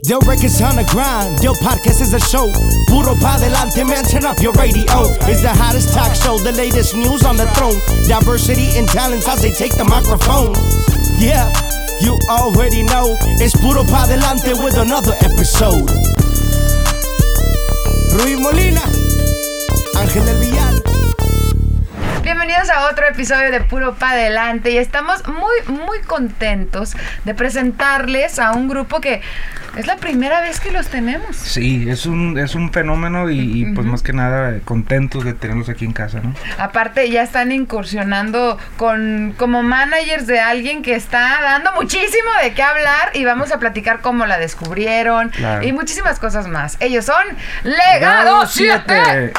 Del records on the grind, Del podcast is a show. Puro pa delante, man, turn up your radio. It's the hottest talk show, the latest news on the throne. Diversity and talents as they take the microphone. Yeah, you already know. It's Puro pa delante with another episode. Ruiz Molina, Ángel del Villar. Bienvenidos a otro episodio de Puro Pa' Adelante y estamos muy, muy contentos de presentarles a un grupo que es la primera vez que los tenemos. Sí, es un, es un fenómeno y, y, pues más que nada eh, contentos de tenerlos aquí en casa, ¿no? Aparte ya están incursionando con como managers de alguien que está dando muchísimo de qué hablar y vamos a platicar cómo la descubrieron Claro. y muchísimas cosas más. Ellos son Legado 7.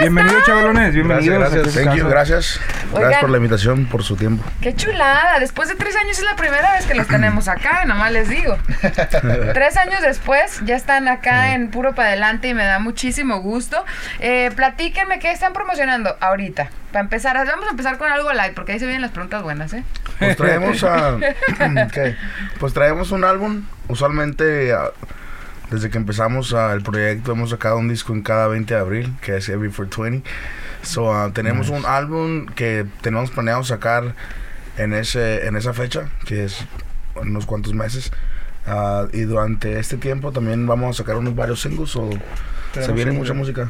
Bienvenidos, chavalones, bienvenidos. Gracias, gracias. Thank you, gracias. Oigan. Gracias por la invitación, por su tiempo. Qué chulada. Después de tres años es la primera vez que los tenemos acá, nomás les digo. tres años después ya están acá en Puro para Adelante y me da muchísimo gusto. Eh, platíquenme qué están promocionando ahorita. Para empezar, vamos a empezar con algo light, porque ahí se vienen las preguntas buenas, ¿eh? Pues traemos a. Pues traemos un álbum. Usualmente, desde que empezamos ah, el proyecto, hemos sacado un disco en cada 20 de abril, que es Every 420. So, ah, tenemos un álbum que tenemos planeado sacar en, ese, en esa fecha, que es unos cuantos meses. Ah, y durante este tiempo también vamos a sacar unos varios singles. o se viene mucha música.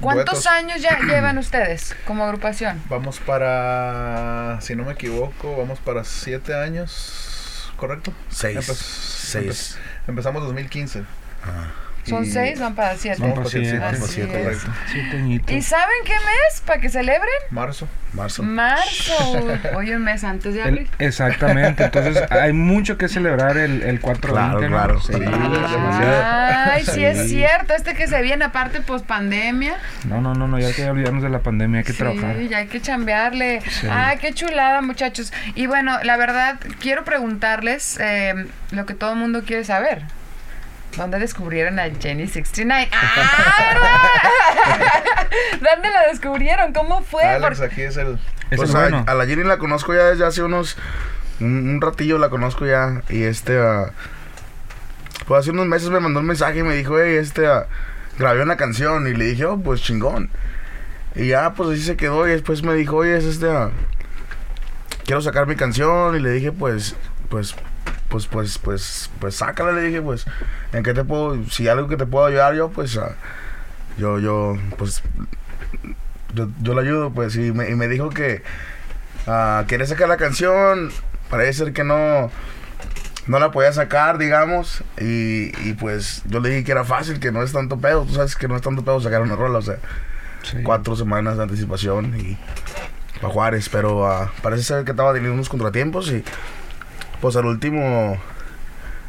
¿Cuántos Duetos. años ya llevan ustedes como agrupación? Vamos para, si no me equivoco, vamos para siete años, ¿correcto? Seis. Empe- Seis. empe- empezamos 2015. Ah. Son seis, van para siete. Vamos para siete, siete. para correcto. ¿Y saben qué mes para que celebren? Marzo. Marzo. Marzo. Hoy un mes antes de El- abril. exactamente, entonces hay mucho que celebrar el, el 4 Claro, claro. Sí, Sí. Ay, sí es Sí. cierto, este que se viene aparte post pandemia. No, no, no, no, ya hay que olvidarnos de la pandemia, hay que Sí, trabajar. ya hay que chambearle. Sí. Ay, qué chulada, muchachos. Y bueno, la verdad, quiero preguntarles eh, lo que todo el mundo quiere saber. ¿Dónde descubrieron a Jenny 69? ¡Ah! ¿Dónde la descubrieron? ¿Cómo fue? Alex Por- aquí es el... Es Pues el a, bueno. a la Jenny la conozco ya desde hace unos. Un, un ratillo la conozco ya. Y este. ah, pues hace unos meses me mandó un mensaje y me dijo, hey, este. ah, grabé una canción. Y le dije, oh, pues chingón. Y ya, pues así se quedó. Y después me dijo, oye, es este. ah, quiero sacar mi canción. Y le dije, pues. Pues. Pues, pues, pues, pues, sácala, le dije, pues, ¿en qué te puedo, si hay algo que te puedo ayudar yo, pues, ah, yo, yo, pues, yo, yo le ayudo, pues, y me, y me dijo que ah, quería sacar la canción, parece ser que no, no la podía sacar, digamos, y, y pues yo le dije que era fácil, que no es tanto pedo, tú sabes que no es tanto pedo sacar una rola, o sea, Sí. cuatro semanas de anticipación y para Juárez, pero ah, parece ser que estaba teniendo unos contratiempos y pues al último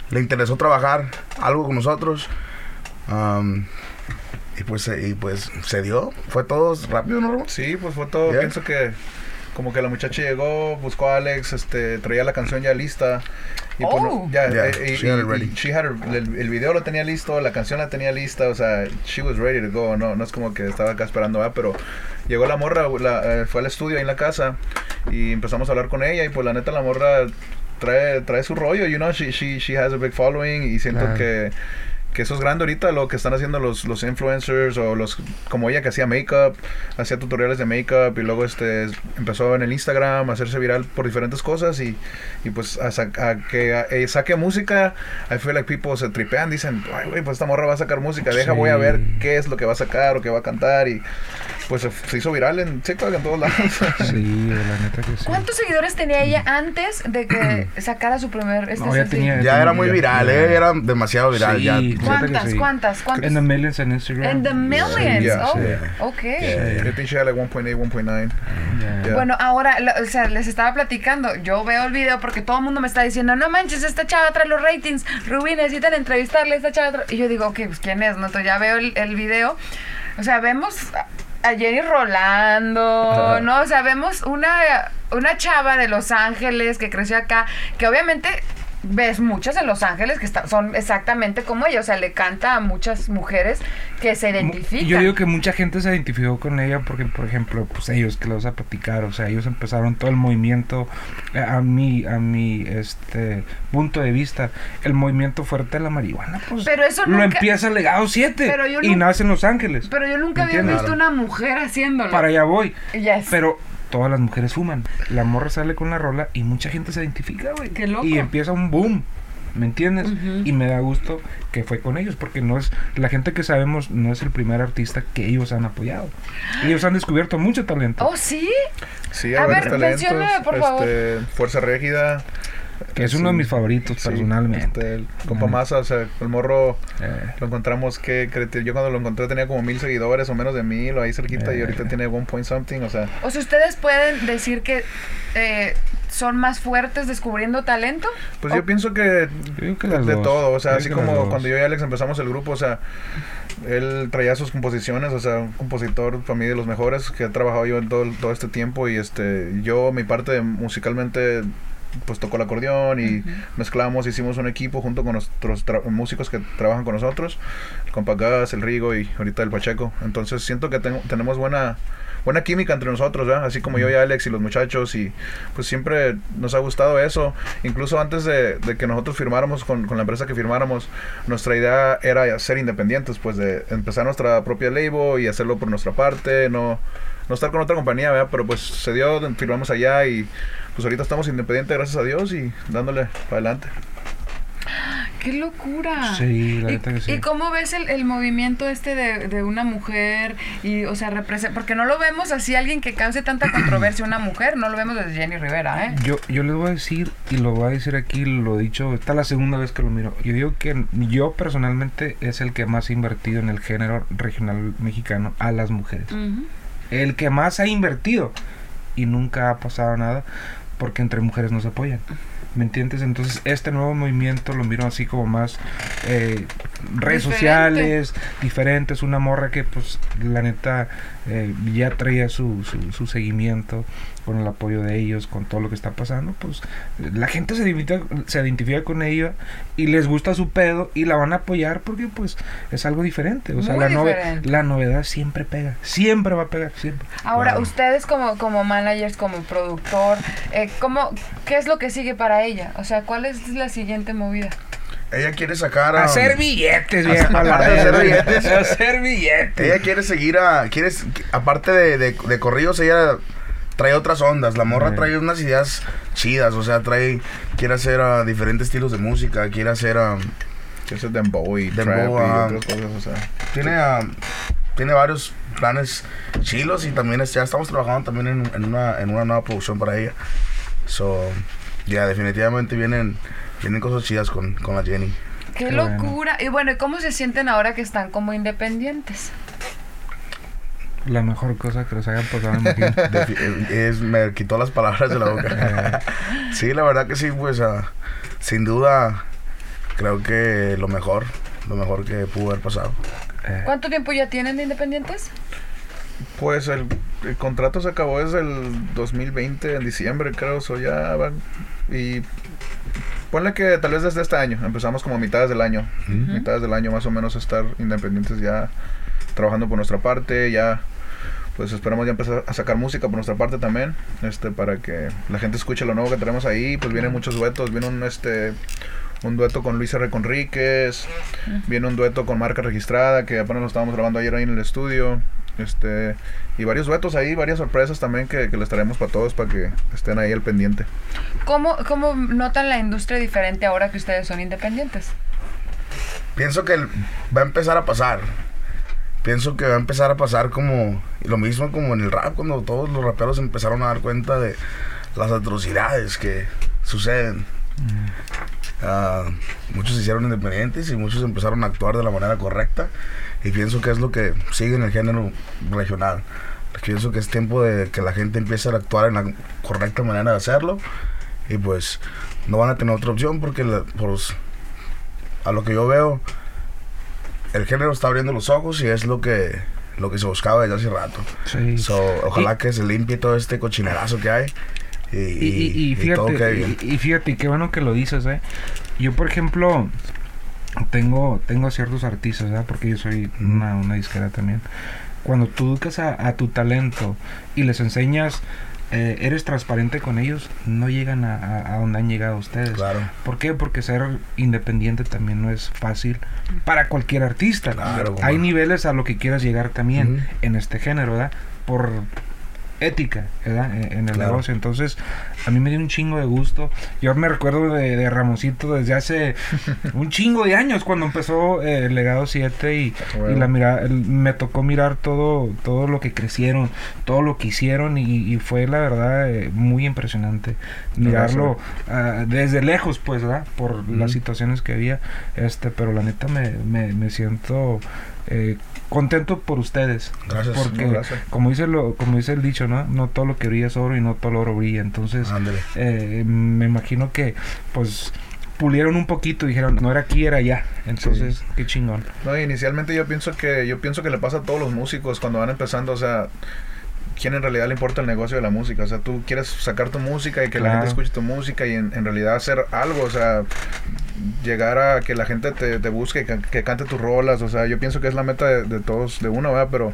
le interesó trabajar algo con nosotros. am, y pues, se- y pues se dio, fue todo rápido, ¿no? Ramón? Sí, pues fue todo. Yeah. Pienso que como que la muchacha llegó, buscó a Alex, este, traía la canción ya lista. Y pues, Oh. no- ya, Yeah, eh, y- she had it ready. she had her- el, el video lo tenía listo, la canción la tenía lista, o sea, she was ready to go. No, no es como que estaba acá esperando, ¿verdad? pero llegó la morra, la, eh, fue al estudio ahí en la casa y empezamos a hablar con ella y pues la neta la morra trae, trae su rollo, you know, she, she, she has a big following y siento Claro. que que eso es grande ahorita lo que están haciendo los, los influencers o los como ella que hacía makeup, hacía tutoriales de makeup y luego este empezó en el Instagram a hacerse viral por diferentes cosas y, y pues a, a que a- eh, saque música, I feel like people se tripean, dicen, ay güey, pues esta morra va a sacar música, deja voy a ver Sí. qué es lo que va a sacar o qué va a cantar y pues se, se hizo viral en TikTok en todos lados. Sí, la neta que sí. ¿Cuántos seguidores tenía ella antes de que sacara su primer este No, ya tenía- Ya era muy viral, Ya. eh, era demasiado viral. Sí. ya. ¿Cuántas? sí. ¿Cuántas? ¿Cuántas? En the millions en Instagram. In the millions. Yeah, oh, sí. ok. I think she had like 1.8, 1.9. Ya. Yeah. Bueno, ahora, lo- o sea, les estaba platicando. Yo veo el video porque todo el mundo me está diciendo, no manches, esta chava trae los ratings. Rubí, necesitan entrevistarle a esta chava. trae-". Y yo digo, ok, pues quién es, ¿no? Entonces ya veo el, el video. O sea, vemos a- a Jenny Rolando, ¿no? O sea, vemos una, una chava de Los Ángeles que creció acá, que obviamente ves muchas en Los Ángeles que está- son exactamente como ella, o sea, le canta a muchas mujeres que se identifican. Yo digo que mucha gente se identificó con ella porque, por ejemplo, pues ellos que lo vas a platicar, o sea, ellos empezaron todo el movimiento, eh, a mi, a mi, este, punto de vista, el movimiento fuerte de la marihuana, pues Pero eso lo empieza el legado 7 Pero yo y nace en Los Ángeles. Pero yo nunca había visto una mujer haciéndolo. Para allá voy. Yes. Pero todas las mujeres fuman. La morra sale con la rola y mucha gente se identifica, güey. Qué loco. Y empieza un boom. ¿Me entiendes? Y me da gusto que fue con ellos, porque no es la gente que sabemos no es el primer artista que ellos han apoyado. Ellos han descubierto mucho talento. Oh, sí. Sí, A hay ver, varios talentos. por favor. este, Fuerza Régida. Que es uno de mis favoritos sí, personalmente. este, el compa. Massa, o sea, el morro Eh, lo encontramos que, que yo cuando lo encontré tenía como mil seguidores o menos de mil o ahí cerquita y Eh. ahorita tiene one point something, o sea, O sea, ustedes pueden decir que eh, son más fuertes descubriendo talento. pues yo pienso que yo de dos. todo, o sea, Yo así como cuando yo y Alex empezamos el grupo, o sea, él traía sus composiciones, o sea, un compositor para mí de los mejores que he trabajado yo en todo, todo este tiempo y este, yo mi parte musicalmente pues tocó el acordeón y mezclamos, hicimos un equipo junto con nuestros músicos que trabajan con nosotros, el compa Gas, el Rigo y ahorita el Pacheco. Entonces siento que ten- tenemos buena buena química entre nosotros, ¿verdad? Así como yo y Alex y los muchachos y pues siempre nos ha gustado eso. Incluso antes de, de que nosotros firmáramos con, con la empresa que firmáramos, nuestra idea era ser independientes, pues de empezar nuestra propia label y hacerlo por nuestra parte, no, no estar con otra compañía, ¿verdad? Pero pues se dio, firmamos allá y pues ahorita estamos independientes, gracias a Dios y dándole para adelante. ¡Qué locura! Sí, la ¿Y, neta que sí. y cómo ves el, el movimiento este de, de una mujer? Y, o sea, representa. Porque no lo vemos así, alguien que cause tanta controversia, una mujer. No lo vemos desde Jenny Rivera, ¿eh? Yo, yo les voy a decir, y lo voy a decir aquí, lo he dicho, esta es la segunda vez que lo miro. Yo digo que yo personalmente es el que más ha invertido en el género regional mexicano a las mujeres. El que más ha invertido. Y nunca ha pasado nada porque entre mujeres no se apoyan. ¿Me entiendes? Entonces este nuevo movimiento lo miro así como más eh, redes Diferente. sociales, diferentes, una morra que pues la neta eh, ya traía su, su, su seguimiento con el apoyo de ellos, con todo lo que está pasando, pues la gente se identifica, se identifica con ella y les gusta su pedo y la van a apoyar porque pues es algo diferente. O sea, Muy la, nove- diferente. la novedad siempre pega, siempre va a pegar, siempre. Ahora, Claro. ustedes como, como managers, como productor, eh, ¿cómo, ¿qué es lo que sigue para ella? O sea, ¿cuál es la siguiente movida? Ella quiere sacar a... Hacer billetes, viejo. a la aparte de hacer billetes. Hacer billetes. Ella quiere seguir a... Quiere, aparte de, de, de corridos, ella trae otras ondas. La morra trae unas ideas chidas. O sea, trae... Quiere hacer ah, diferentes estilos de música. Quiere hacer... ah, Que es dembow y Dembow, trap y ah. otras cosas, o sea. tiene... tiene varios planes chilos y también es- ya estamos trabajando también en, en una, en una nueva producción para ella. So, ya definitivamente vienen, vienen cosas chidas con, con la Jenny. ¡Qué, Qué bueno. locura! Y bueno, ¿y cómo se sienten ahora que están como independientes? La mejor cosa que les hayan pasado. Defi- eh, es, me quitó las palabras de la boca. sí, la verdad que sí, pues ah, sin duda creo que lo mejor, lo mejor que pudo haber pasado. Eh, ¿Cuánto tiempo ya tienen de independientes? Pues el, el contrato se acabó desde el 2020, en diciembre creo, so ya van. Y ponle que tal vez desde este año, empezamos como a mitades del año, mitades del año más o menos estar independientes ya trabajando por nuestra parte, ya pues esperamos ya empezar a sacar música por nuestra parte también, este para que la gente escuche lo nuevo que tenemos ahí, pues vienen muchos duetos, viene un este un dueto con Luis R. Conríquez, viene un dueto con marca registrada que apenas lo estábamos grabando ayer ahí en el estudio. Este, y varios duetos ahí, varias sorpresas también que, que les traemos para todos para que estén ahí al pendiente. ¿Cómo, ¿Cómo notan la industria diferente ahora que ustedes son independientes? Pienso que va a empezar a pasar. Pienso que va a empezar a pasar como lo mismo como en el rap, cuando todos los raperos empezaron a dar cuenta de las atrocidades que suceden. Ah, muchos se hicieron independientes y muchos empezaron a actuar de la manera correcta. Y pienso que es lo que sigue en el género regional. Pienso que es tiempo de que la gente empiece a actuar en la correcta manera de hacerlo. Y pues no van a tener otra opción porque la- pues, a lo que yo veo, el género está abriendo los ojos y es lo que, lo que se buscaba desde hace rato. sí. So, ojalá que se limpie todo este cochinerazo que hay y, Y, y- y y todo fíjate, quede bien. y, y fíjate, qué bueno que lo dices, ¿eh? Yo, por ejemplo, tengo, tengo ciertos artistas, ¿verdad? Porque yo soy una, una disquera también. Cuando tú educas a, a tu talento y les enseñas, eh, eres transparente con ellos, no llegan a, a- a donde han llegado ustedes. Claro. ¿Por qué? Porque ser independiente también no es fácil para cualquier artista. Claro, Hay niveles a lo que quieras llegar también en este género, ¿verdad? Por ética, ¿verdad? En, en el Claro. negocio. Entonces, a mí me dio un chingo de gusto. Yo me recuerdo de, de Ramoncito desde hace un chingo de años cuando empezó eh, el Legado 7 y, Bueno. y la mira, el- me tocó mirar todo, todo lo que crecieron, todo lo que hicieron y, y fue la verdad eh, muy impresionante mirarlo ah, desde lejos, pues, ¿verdad? Por las situaciones que había, este, pero la neta me, me, me siento eh, contento por ustedes. Gracias. Porque, gracias. como dice lo, como dice el dicho, ¿no? No todo lo que brilla es oro y no todo el oro brilla. Entonces, eh, me imagino que, pues, pulieron un poquito y dijeron, no era aquí, era allá. Entonces, qué chingón. No, inicialmente yo pienso que yo pienso que le pasa a todos los músicos cuando van empezando, o sea, quién en realidad le importa el negocio de la música, o sea, tú quieres sacar tu música y que la gente escuche tu música y en, en realidad hacer algo, o sea, llegar a que la gente te, te busque, que, que cante tus rolas, o sea, yo pienso que es la meta de, de todos, de uno, ¿verdad? Pero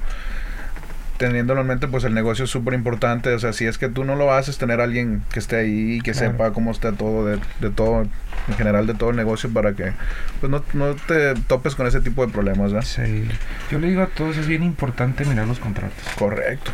teniéndolo en mente, pues el negocio es súper importante, o sea, si es que tú no lo haces, tener a alguien que esté ahí y que Claro. sepa cómo está todo, de, de todo, en general de todo el negocio para que pues no, no te topes con ese tipo de problemas, ¿verdad? Sí. Yo le digo a todos, es bien importante mirar los contratos. Correcto.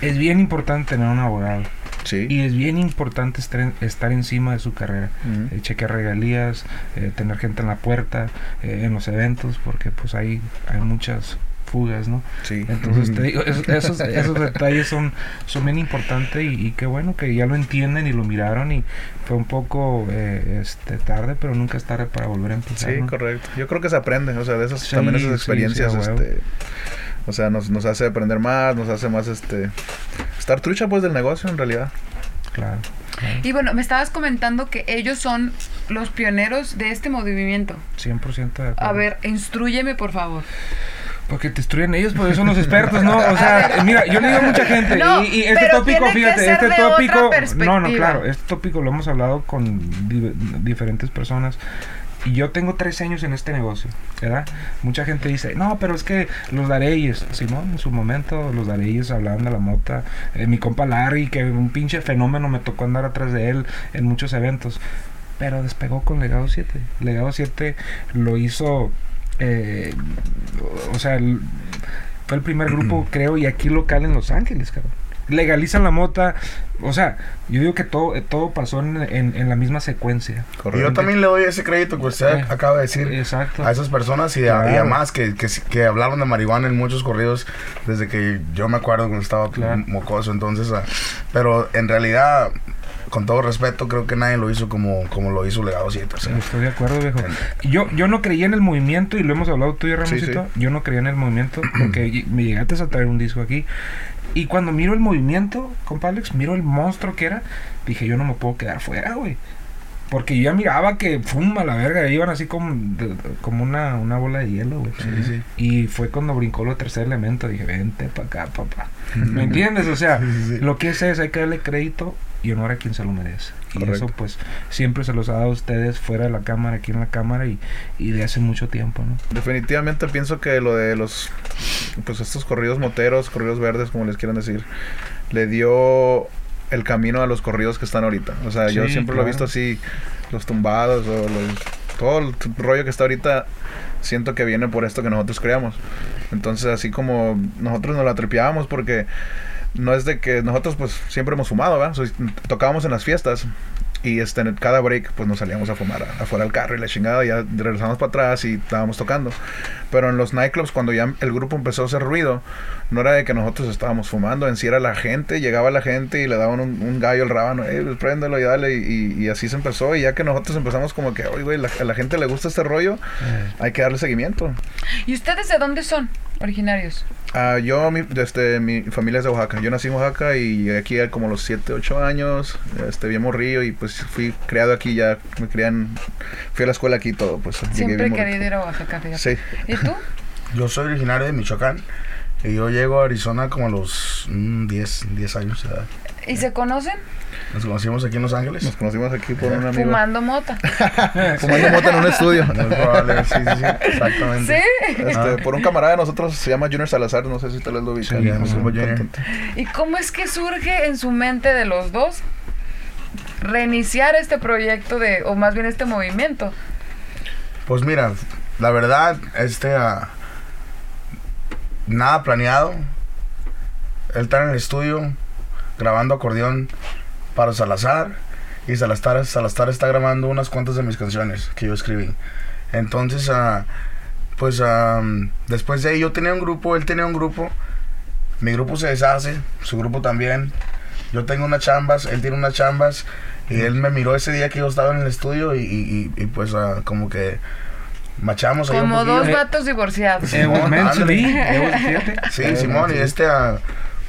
Es bien importante tener un abogado. Sí. Y es bien importante estar, estar encima de su carrera. Eh, chequear regalías, eh, tener gente en la puerta, eh, en los eventos, porque pues hay, hay muchas fugas, ¿no? Sí. Entonces te digo, esos, esos, esos detalles son, son bien importantes y, y qué bueno que ya lo entienden y lo miraron y fue un poco eh, este tarde, pero nunca es tarde para volver a empezar. Sí, ¿no? correcto. Yo creo que se aprende, o sea, de esas Sí, también esas experiencias, este, o sea, nos, nos hace aprender más, nos hace más, este, estar trucha pues del negocio en realidad. Claro. claro. Y bueno, me estabas comentando que ellos son los pioneros de este movimiento. 100% de acuerdo. A ver, instruyeme por favor. Porque te destruyen ellos, porque son los expertos, ¿no? O sea, mira, yo le digo a mucha gente, No, y, y este tópico, fíjate, este tópico, no, no, claro, este tópico lo hemos hablado con di- diferentes personas. Y yo tengo tres años en este negocio, ¿verdad? Mucha gente dice, no, pero es que los Dareyes, Simón, en su momento los Dareyes hablaban de la mota. Eh, mi compa Larry, que un pinche fenómeno, me tocó andar atrás de él en muchos eventos. Pero despegó con Legado 7. Legado 7 lo hizo, eh, o sea, el- fue el primer grupo, creo, y aquí local en Los Ángeles, cabrón. Legalizan la mota, o sea, yo digo que todo, eh, todo pasó en, en- en la misma secuencia. Y yo también le doy ese crédito que usted Eh, acaba de decir Exacto. a esas personas y a, Claro. y a más que, que, que hablaron de marihuana en muchos corridos desde que yo me acuerdo cuando estaba Claro. mocoso. Entonces, ah, pero en realidad, con todo respeto, creo que nadie lo hizo como, como lo hizo Legado 7. o sea. Estoy de acuerdo, viejo. Yo, yo no creía en el movimiento, y lo hemos hablado tú y Sí, Ramoncito. sí. Yo no creía en el movimiento, porque me llegaste a traer un disco aquí. Y cuando miro el movimiento, compa Alex, miro el monstruo que era, dije, yo no me puedo quedar fuera, güey. Porque yo ya miraba que, fuma la verga, iban así como, de- como una, una bola de hielo, güey. Sí, sí. Y fue cuando brincó lo tercer elemento. Dije, vente para acá, papá. ¿Me entiendes? O sea, sí. lo que es es, hay que darle crédito y honor a quien se lo merece. Y eso, pues, siempre se los ha dado a ustedes fuera de la cámara, aquí en la cámara y, y de hace mucho tiempo, ¿no? Definitivamente pienso que lo de los, pues estos corridos moteros, corridos verdes, como les quieran decir, le dio el camino a los corridos que están ahorita. O sea, yo siempre lo he visto así, los tumbados o los, todo el rollo que está ahorita, siento que viene por esto que nosotros creamos. Entonces, así como nosotros nos la tripeábamos porque no es de que nosotros pues siempre hemos fumado, ¿verdad? So, tocábamos en las fiestas y este, en cada break pues nos salíamos a fumar a- afuera del carro y la chingada, ya regresamos para atrás y estábamos tocando. Pero en los nightclubs cuando ya el grupo empezó a hacer ruido, no era de que nosotros estábamos fumando, en sí era la gente, llegaba la gente y le daban un, un gallo al rábano, eh, pues, préndelo y dale, y, y así se empezó, y ya que nosotros empezamos como que, oye, güey, la- a la gente le gusta este rollo, hay que darle seguimiento. ¿Y ustedes de dónde son originarios? Ah, yo, mi, este, mi familia es de Oaxaca. Yo nací en Oaxaca y llegué aquí a como los 7, 8 años. Este, bien morrillo y pues fui criado aquí ya. Me crian, fui a la escuela aquí y todo. Pues llegué Siempre querido ir a Oaxaca, fíjate. Sí. ¿Y tú? Yo soy originario de Michoacán y yo llego a Arizona como a los mm, 10, 10 años de edad. ¿Y se conocen? Nos conocimos aquí en Los Ángeles. Nos conocimos aquí por un amigo. Fumando mota. Fumando mota en un estudio. Muy probable, sí, sí, sí, exactamente. ¿Sí? Este, por un camarada de nosotros se llama Junior Salazar, no sé si tal vez lo ubican. Sí, cantante. ¿Y cómo es que surge en su mente de los dos reiniciar este proyecto de, o más bien este movimiento? Pues mira, la verdad, este, ah, nada planeado. Él está en el estudio grabando acordeón para Salazar y Salazar, Salazar está grabando unas cuantas de mis canciones que yo escribí. Entonces, ah, pues ah, después de ahí yo tenía un grupo, él tenía un grupo, mi grupo se deshace, su grupo también. Yo tengo unas chambas, él tiene unas chambas y él me miró ese día que yo estaba en el estudio y, y- y- y, pues ah, como que machamos ahí un Como dos vatos divorciados. Eh, Simón, eh. Sí, Eh, Simón, y este, ah,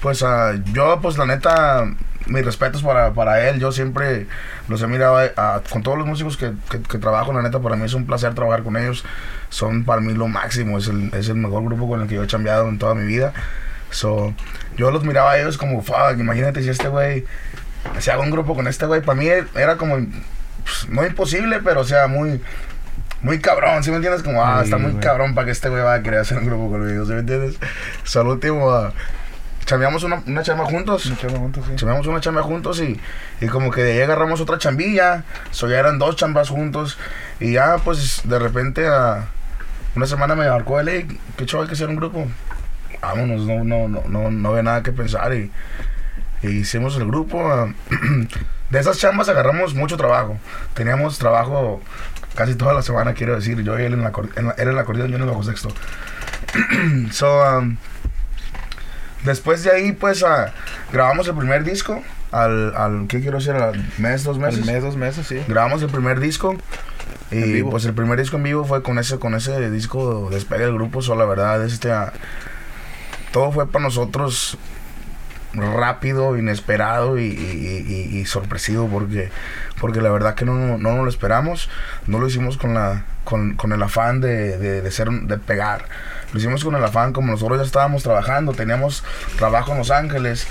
pues ah, yo, pues la neta, mis respetos para, para él. Yo siempre los he mirado a- a- con todos los músicos que, que, que trabajo, la neta, para mí es un placer trabajar con ellos. Son para mí lo máximo, es el, es el mejor grupo con el que yo he chambeado en toda mi vida. So, yo los miraba a ellos como, fuck, imagínate si este güey, si hago un grupo con este güey, para mí era como, pues, no imposible, pero o sea, muy... Muy cabrón, ¿sí me entiendes? Como, ah, Sí, está muy güey. cabrón para que este güey vaya a querer hacer un grupo conmigo, ¿sí me entiendes? So, al último, ah, chambeamos una, una chamba juntos. Nos echamos juntos, sí. Chambeamos una chamba juntos y, y como que de ahí agarramos otra chambilla. So ya eran dos chambas juntos. Y ya, pues, de repente, a una semana me marcó él, "Ey, qué chaval hay que hacer un grupo. Vámonos, no, no, no, no, no había nada que pensar. Y, y hicimos el grupo. de esas chambas agarramos mucho trabajo. Teníamos trabajo casi toda la semana, quiero decir. Yo y él en la, en la- él en la acordeón, yo en el bajo sexto. so, um, después de ahí, pues, ah, grabamos el primer disco. Al, al, ¿qué quiero decir? Al mes, dos meses. Al mes, dos meses, sí. Grabamos el primer disco. Y vivo. pues el primer disco en vivo fue con ese, con ese disco despegue del grupo. So, la verdad, este, ah, todo fue para nosotros rápido, inesperado y, y- y- y sorpresivo porque, porque la verdad que no, no, no lo esperamos. No lo hicimos con, la, con, con el afán de, de, de ser, de pegar. Lo hicimos con el afán como nosotros ya estábamos trabajando, teníamos trabajo en Los Ángeles.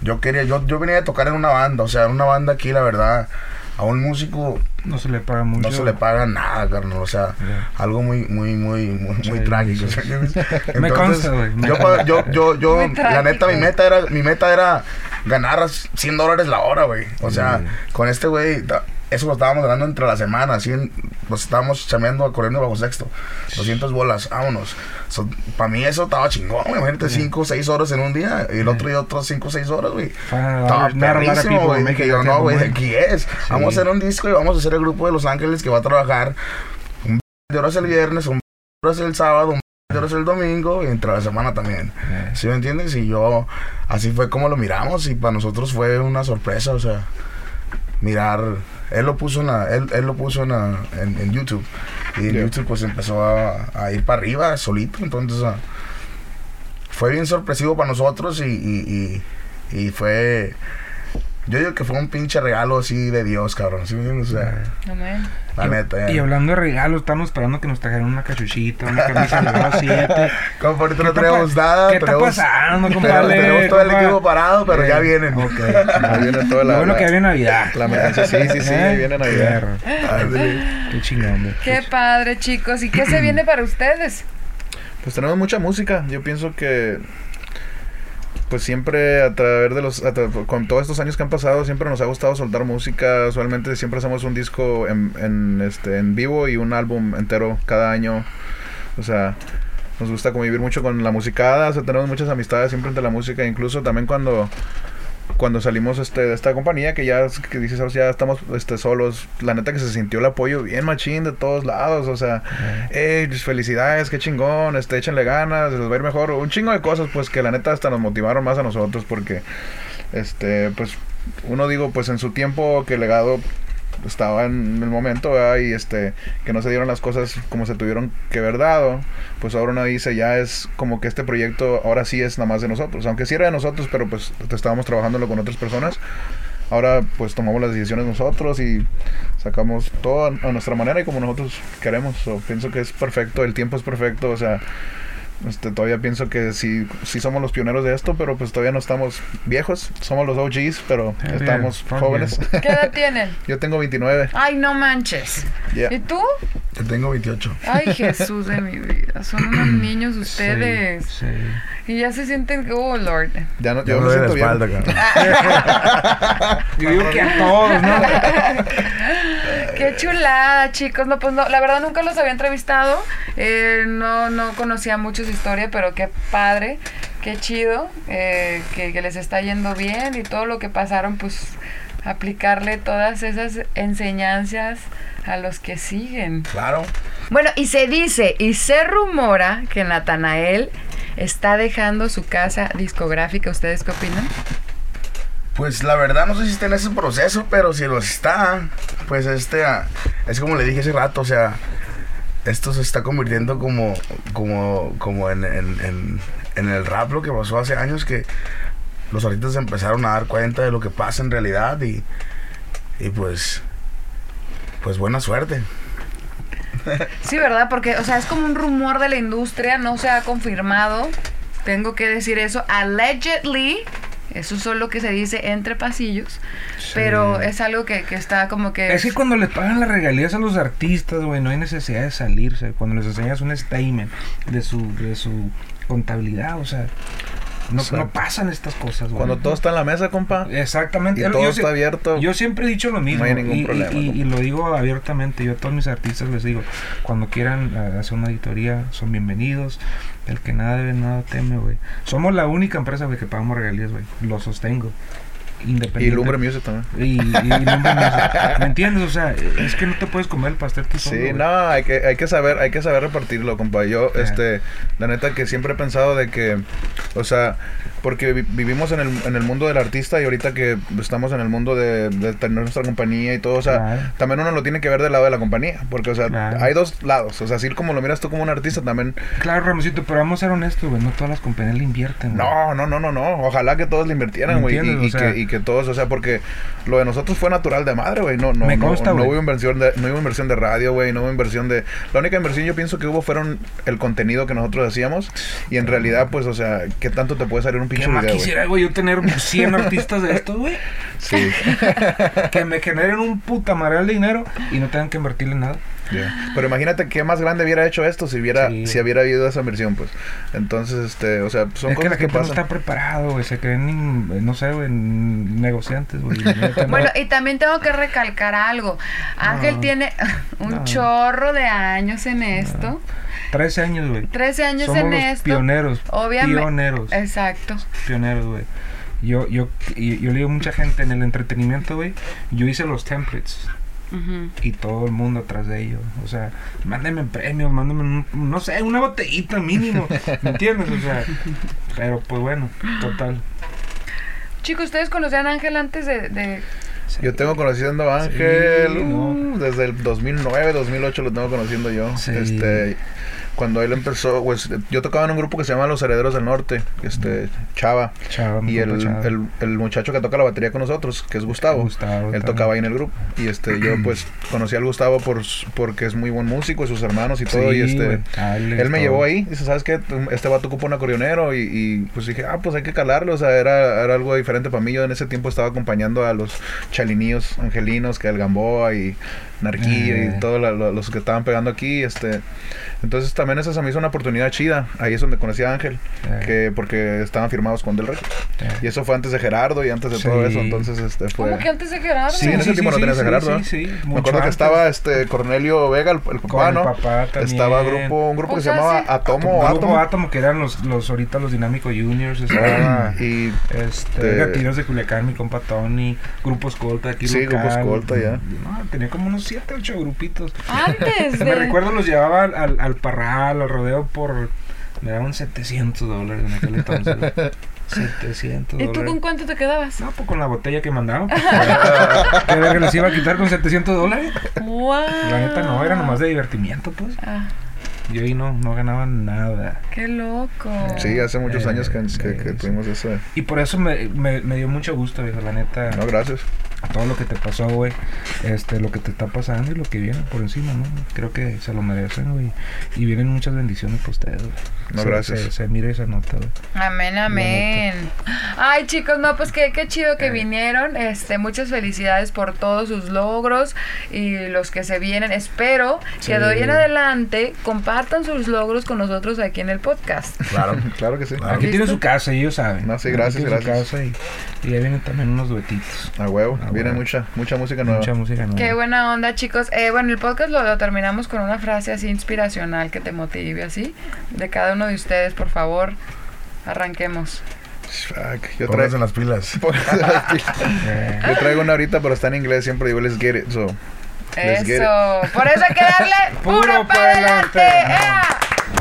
Yo quería, yo, yo venía a tocar en una banda, o sea, en una banda aquí, la verdad, a un músico No se le paga mucho. no se le paga nada, carnal. O sea, algo muy, muy, muy, muy, muy trágico. ¿sabes? Me Entonces, consta, güey. Yo, yo, yo, yo, la neta, mi meta era, mi meta era ganar 100 dólares la hora, güey. O sea, con este güey, eso lo estábamos ganando entre la semana, así, nos estábamos chameando, corriendo bajo sexto. 200 bolas, vámonos. Para mí eso estaba chingón, güey. Imagínate 5 o 6 horas en un día y el otro día otros 5 o 6 horas, güey. Ah, Estaba perrísimo, güey. it yo, no, güey, aquí es. Vamos a Sí. hacer un disco y vamos a hacer el grupo de Los Ángeles que va a trabajar un de horas el viernes, un de horas el sábado, un de horas el domingo y entre la semana también. Eh, ¿Sí me entiendes? Y yo, así fue como lo miramos y para nosotros fue una sorpresa, o sea, mirar, él lo puso en, la- él, él lo puso en, la- en, en YouTube y en Yeah. YouTube pues empezó a, a ir para arriba solito, entonces fue bien sorpresivo para nosotros y, y, y, y fue, yo digo que fue un pinche regalo así de Dios, cabrón, ¿sí me entiendes? O sea, Amén. La neta. Y hablando de regalos, estamos esperando que nos trajeran una cachuchita, una camisa del grado 7. Como por ahorita ¿Qué no traemos nada, ¿Qué está pasando, tenemos, compadre? tenemos todo el equipo parado, pero ya vienen. Ok. Viene toda la. Lo bueno que viene Navidad. La sí, sí, sí, ahí viene Navidad. Qué chingón. Qué padre, chicos. ¿Y qué se viene para ustedes? Pues tenemos mucha música. Yo pienso que pues siempre a través de los tra- con todos estos años que han pasado siempre nos ha gustado soltar música. Usualmente siempre hacemos un disco en, en, este en vivo y un álbum entero cada año. O sea, nos gusta convivir mucho con la musicada, o sea, tenemos muchas amistades siempre entre la música, incluso también cuando cuando salimos este, de esta compañía, que ya que dices, "Ahora ya estamos este, solos, la neta que se sintió el apoyo bien machín de todos lados, o sea, hey, pues, felicidades, qué chingón, este, échenle ganas, les va a ir mejor, un chingo de cosas, pues que la neta hasta nos motivaron más a nosotros, porque, este, pues, uno digo, pues en su tiempo que legado estaba en el momento, y este, que no se dieron las cosas como se tuvieron que haber dado, pues ahora uno dice, ya es como que este proyecto ahora sí es nada más de nosotros, aunque sí era de nosotros, pero pues estábamos trabajándolo con otras personas, ahora pues tomamos las decisiones nosotros y sacamos todo a a nuestra manera y como nosotros queremos. So, pienso que es perfecto, el tiempo es perfecto, o sea, Este, todavía pienso que sí, sí somos los pioneros de esto, pero pues todavía no estamos viejos. Somos los OGs, pero Yeah, estamos yeah, jóvenes. ¿Qué edad tienen? Yo tengo 29. Ay, no manches. Yeah. ¿Y tú? Yo tengo 28. Ay, Jesús de mi vida. Son unos niños ustedes. Sí, sí. Y ya se sienten, oh, Lord. Ya no, Yo yo me siento bien. espalda, cabrón. Yo digo que a todos, ¿no? Qué chulada, chicos. No, pues no, la verdad nunca los había entrevistado. Eh, no, no conocía mucho su historia, pero qué padre, qué chido, eh, que, que les está yendo bien y todo lo que pasaron, pues aplicarle todas esas enseñanzas a los que siguen. Claro. Bueno, y se dice y se rumora que Natanael está dejando su casa discográfica. ¿Ustedes qué opinan? Pues la verdad no sé si está en ese proceso, pero si lo está, pues este, ah, es como le dije hace rato, o sea, esto se está convirtiendo como, como, como en, en, en, el rap lo que pasó hace años que los artistas empezaron a dar cuenta de lo que pasa en realidad y, y pues, pues buena suerte. Sí, ¿verdad? Porque, o sea, es como un rumor de la industria, no se ha confirmado. Tengo que decir eso. Allegedly, eso es solo que se dice entre pasillos. Pero es algo que, que está como que... Es que cuando le pagan las regalías a los artistas, güey, no hay necesidad de salirse. Cuando les enseñas un statement de su, de su contabilidad, o sea, no, no pasan estas cosas, güey. Cuando todo está en la mesa, compa. Exactamente. Y todo yo está abierto. Yo siempre he dicho lo mismo. hay ningún y, problema, y- ¿no? y lo digo abiertamente. Yo a todos mis artistas les digo, cuando quieran eh, hacer una auditoría, son bienvenidos. El que nada debe, nada teme, güey. Somos la única empresa, güey, que pagamos regalías, güey. Lo sostengo. Y Independiente. Lumbre Music también. Y, y Lumbre Music. ¿Me entiendes? O sea, es que no te puedes comer el pastel tú solo, Sí, no, hay que, hay que saber, hay que saber repartirlo, compa. Yo, este, la neta que siempre he pensado de que, o sea, porque vi- vivimos en el, en el mundo del artista y ahorita que estamos en el mundo de, de tener nuestra compañía y todo, o sea, Claro. también uno lo tiene que ver del lado de la compañía, porque, o sea, Claro. hay dos lados, o sea, así como lo miras tú como un artista, también, Claro, Ramosito, pero vamos a ser honestos, güey. No todas las compañías le invierten, no, no, no, no, no, ojalá que todos le invirtieran, ¿Me güey, y, que, y que todos, o sea, porque lo de nosotros fue natural de madre, güey, no, no, Me no, consta, no güey. hubo inversión de, no hubo inversión de radio, güey, no hubo inversión de, la única inversión yo pienso que hubo fueron el contenido que nosotros hacíamos, y en realidad, pues, o sea, ¿qué tanto te puede salir un ¿Qué pinche más quisiera, güey, yo tener 100 artistas de estos, güey? Sí, Que me generen un puta madral de dinero y no tengan que invertirle nada. ya. Pero imagínate qué más grande hubiera hecho esto si hubiera, Sí. si hubiera habido esa inversión, pues. Entonces, este, o sea, son es que cosas la que, gente no pasan. está preparado, güey. Se creen, in- no sé, güey, negociantes, güey. No. Bueno, y también tengo que recalcar algo. Ángel No. tiene un No. chorro de años en esto. 13 años, güey. 13 años Somos en los esto. pioneros. Obviamente. Pioneros. Exacto. Pioneros, güey. Yo, yo, y- yo le digo a mucha gente en el entretenimiento, güey. Yo hice los templates. Ujú. y todo el mundo atrás de ellos. O sea, mándenme premios, mándenme, un- no sé, una botellita mínimo. ¿Me entiendes? O sea, pero pues bueno, total. Chicos, ¿ustedes conocían a Ángel antes de, de- Yo tengo conociendo a Ángel Sí, uh, no. desde el 2009, 2008 lo tengo conociendo yo. Sí. Este, cuando él empezó, pues yo tocaba en un grupo que se llama Los Herederos del Norte, este, Chava. Chava, Y el, Chava. el, el muchacho que toca la batería con nosotros, que es Gustavo, Gustavo él también. tocaba ahí en el grupo. Y este, yo pues conocí al Gustavo por, porque es muy buen músico y sus hermanos y todo. y Sí, este, güey, Alex, él me todo. llevó ahí, dice, ¿sabes qué? Este vato ocupa un acordeonero y, y, pues dije, ah, pues hay que calarlo, o sea, era, era algo diferente para mí. Yo en ese tiempo estaba acompañando a los chaliníos angelinos, que el Gamboa y Narquillo Eh. y todos los que estaban pegando aquí, este... Entonces también esa se me hizo una oportunidad chida. Ahí es donde conocí a Ángel, Eh. que porque estaban firmados con Del Rey. Eh. Y eso fue antes de Gerardo y antes de Sí. todo eso, entonces este fue... ¿Cómo que antes de Gerardo? Sí, en ese tiempo no tenías a Gerardo. Sí, sí, Me acuerdo que antes. estaba este Cornelio Vega, el, el papá, Con el ¿no? papá también. Estaba grupo, un grupo O que sea, se llamaba sí. Atomo, Grupo Átomo. Átomo, que eran los, los ahorita los Dinámico Juniors, estaba Y este, de- Gatinos de Culiacán, mi compa Tony, Grupo Escolta aquí Sí. Grupo Escolta, ya. No, tenía como unos 7, 8 grupitos. Antes de... Me recuerdo los llevaba al, al, al parral, al rodeo por... Me daban 700 dólares en aquel entonces. güey. 700 ¿Y tú con cuánto te quedabas? No, pues con la botella que mandaban. pues, ¿Qué verga les iba a quitar con 700 dólares? ¡Wow! La neta no, era nomás de divertimiento, pues. Ah, Yo ahí no, no ganaba nada. ¡Qué loco! sí, hace muchos Eh, años que, que- que tuvimos eso. Y por eso me, me, me dio mucho gusto, viejo, la neta. No, gracias. Todo lo que te pasó, güey, este, lo que te está pasando y lo que viene por encima, ¿no? Creo que se lo merecen, güey. Y vienen muchas bendiciones para ustedes, güey. No, Se- gracias. Se, se mira esa nota, güey. Amén, amén. Ay, chicos, no, pues qué, qué chido Eh. que vinieron. Este, muchas felicidades por todos sus logros y los que se vienen. Espero que de hoy en adelante compartan sus logros con nosotros aquí en el podcast. Claro. Claro que sí. Claro. Aquí tienen ¿Listo? su casa, ellos saben. No, sí, Aquí gracias, su gracias. casa y, y ahí vienen también unos duetitos. A huevo. Ah, Viene mucha, mucha música nueva. Mucha música nueva. Qué buena onda, chicos. Eh, bueno, el podcast lo, lo terminamos con una frase así inspiracional que te motive, así. De cada uno de ustedes, por favor, arranquemos. Fuck, Yo traigo, en las pilas. Eh, yo traigo una ahorita, pero está en inglés. Siempre digo, let's get it. So, Let's get Eso. Por eso hay que darle puro Puro para pa' adelante. adelante.